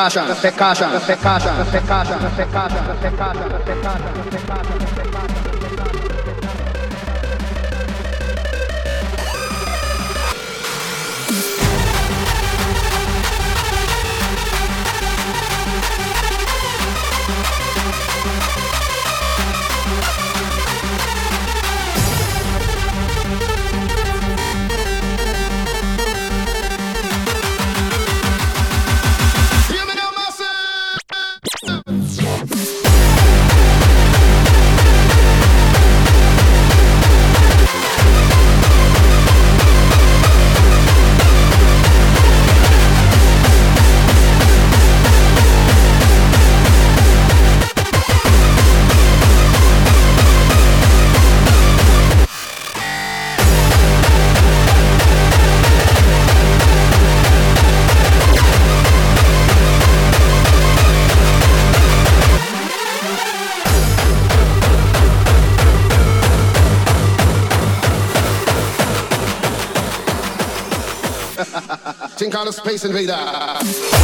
caixa, café caixa, café caixa, café caixa, café caixa, café caixa, café caixa, café caixa, café caixa. On the space invader.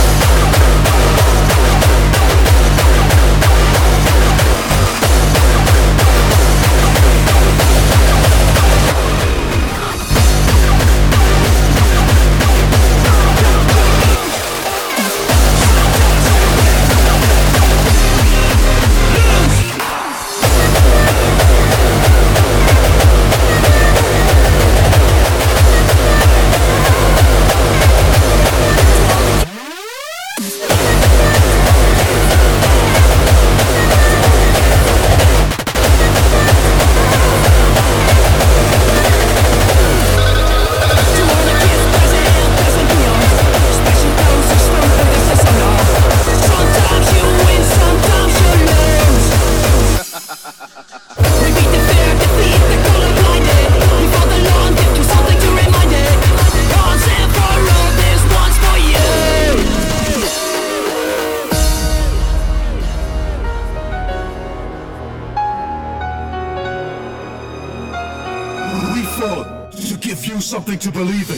for, to give you something to believe in.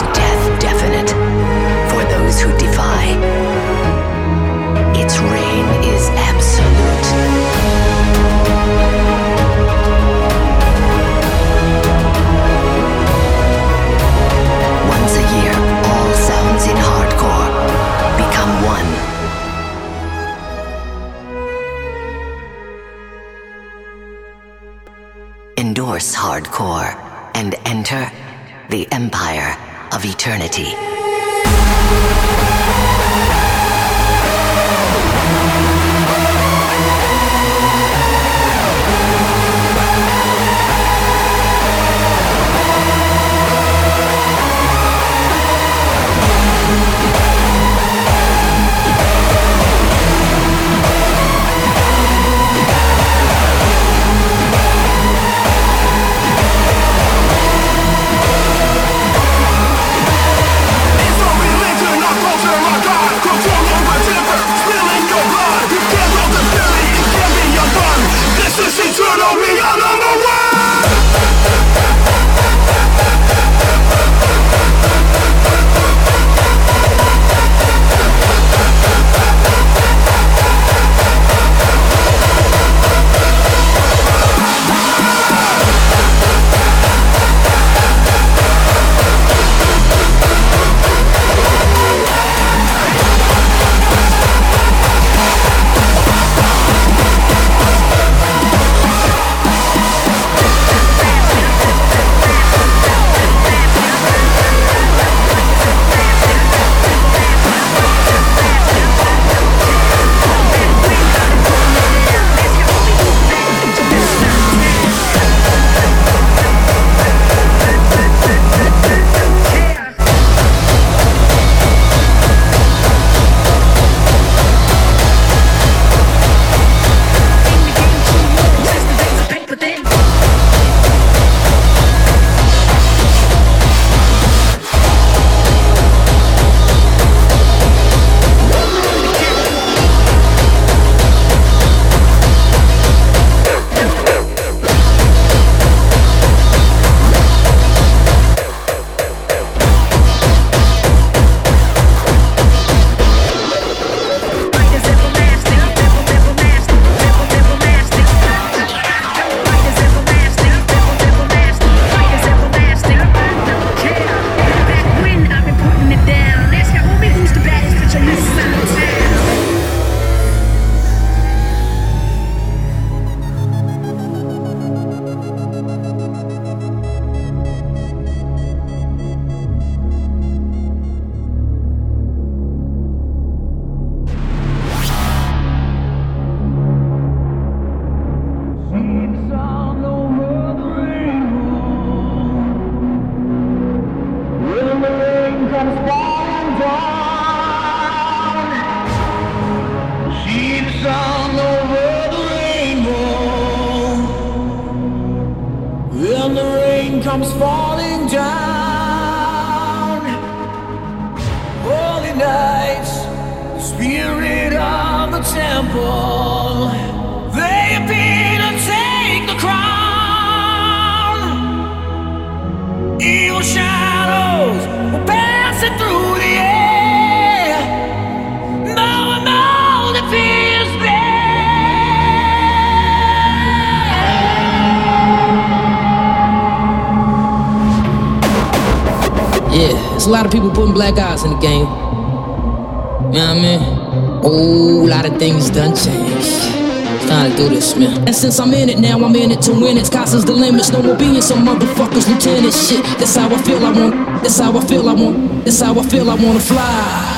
With death definite for those who defy, its reign is absolute. Once a year, all sounds in hardcore become one. Endorse hardcore and enter the empire of eternity. When the rainbow Then the rain comes falling down, holy nights, the spirit of the temple, there's a lot of people putting black eyes in the game. You know what I mean? A lot of things done changed. It's time to do this, man. And since I'm in it now, I'm in it to win it. Sky's the limits. No more being some motherfuckers lieutenant shit. That's how I feel I want. That's how I feel I want. That's how I feel I wanna fly.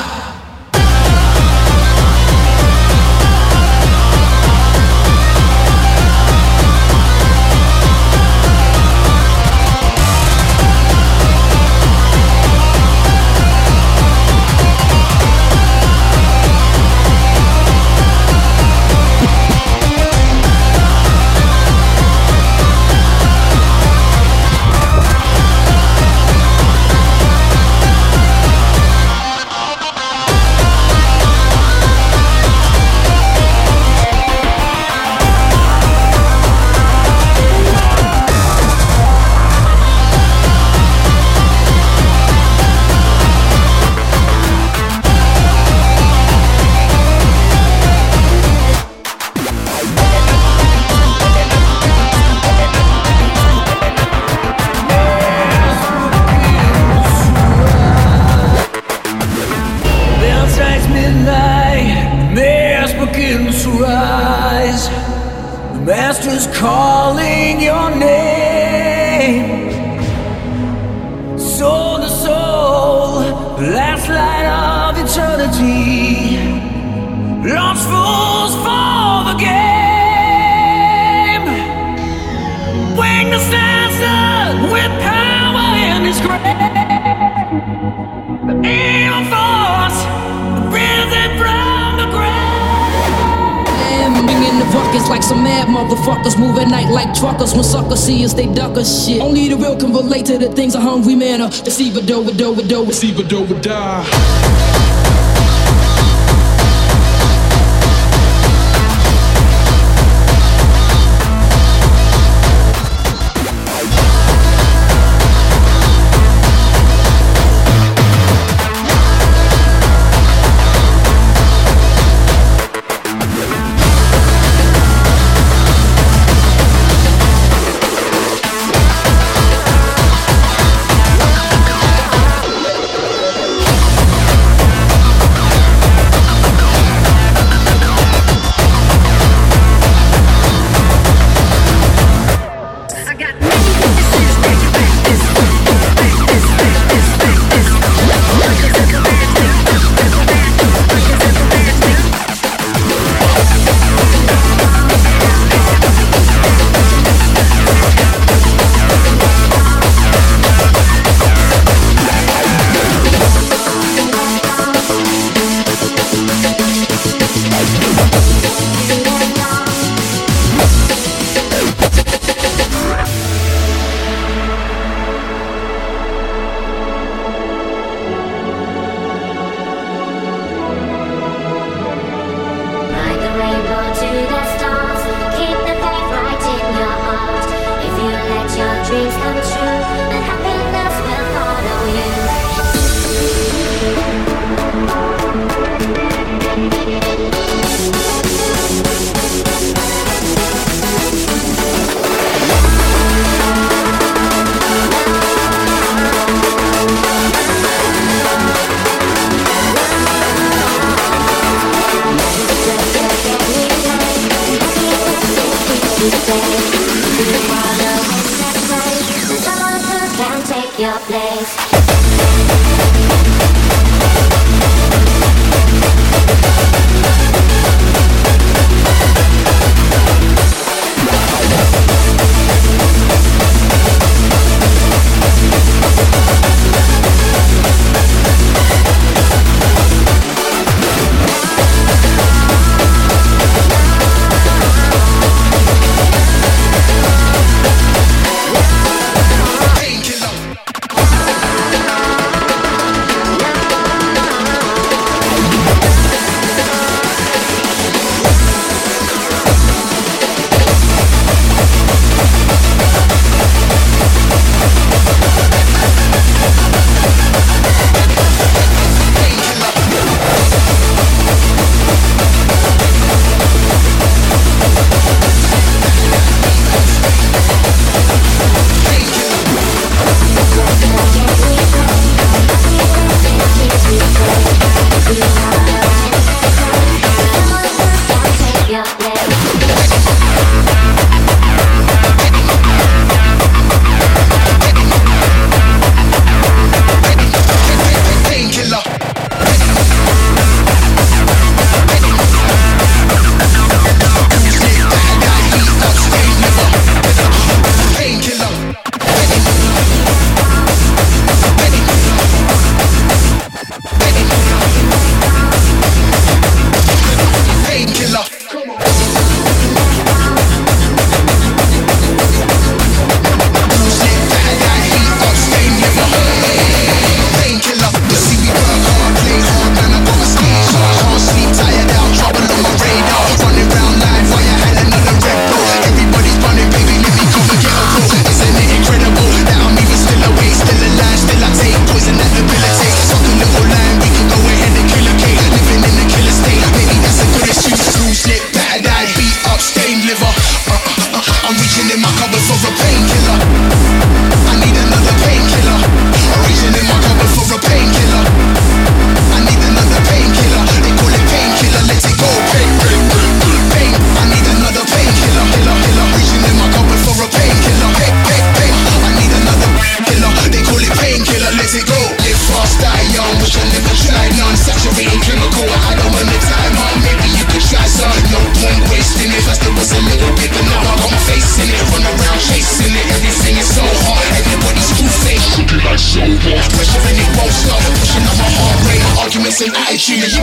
Some suckers see us, they duck us shit. Only the real can relate to the things a hungry man are. Deceiver, do, do, do, deceiver, do, die. for a painkiller. I need another painkiller. In my cupboard for a painkiller. I need another painkiller. They call it painkiller. Let it go. Pain, pain, pain. I need another painkiller. Killer, killer. Reaching in my cupboard for a painkiller. Pain, pain. I need another. They call it painkiller. Let it go. Live fast, die young. Saturating chemical. I don't wanna die, man. Maybe you could try some. No point wasting it. First it was a little bit, but like so off Pressure and it won't stop Pushing up my heart rate Arguments and attitude you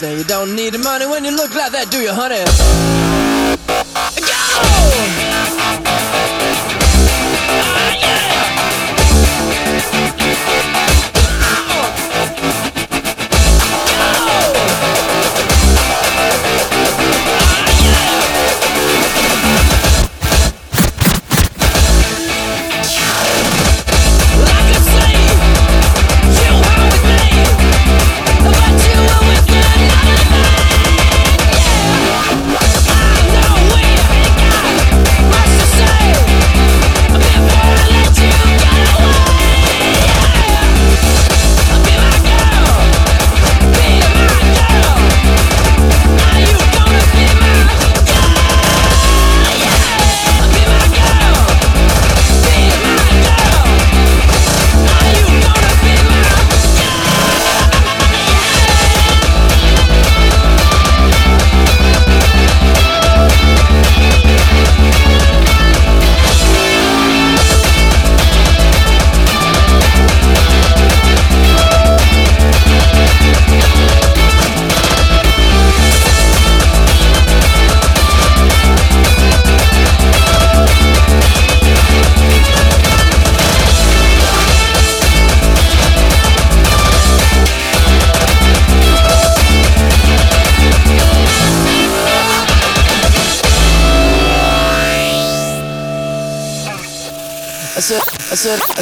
Now you don't need the money when you look like that, do you, honey?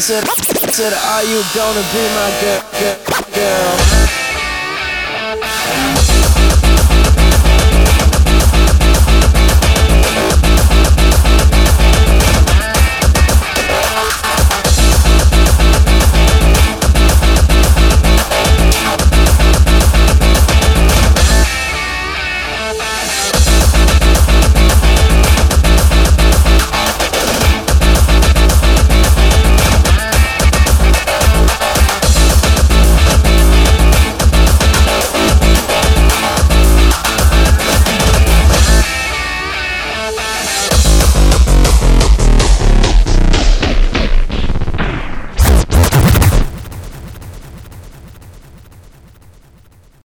I said, I said, are you gonna be my girl, girl, girl?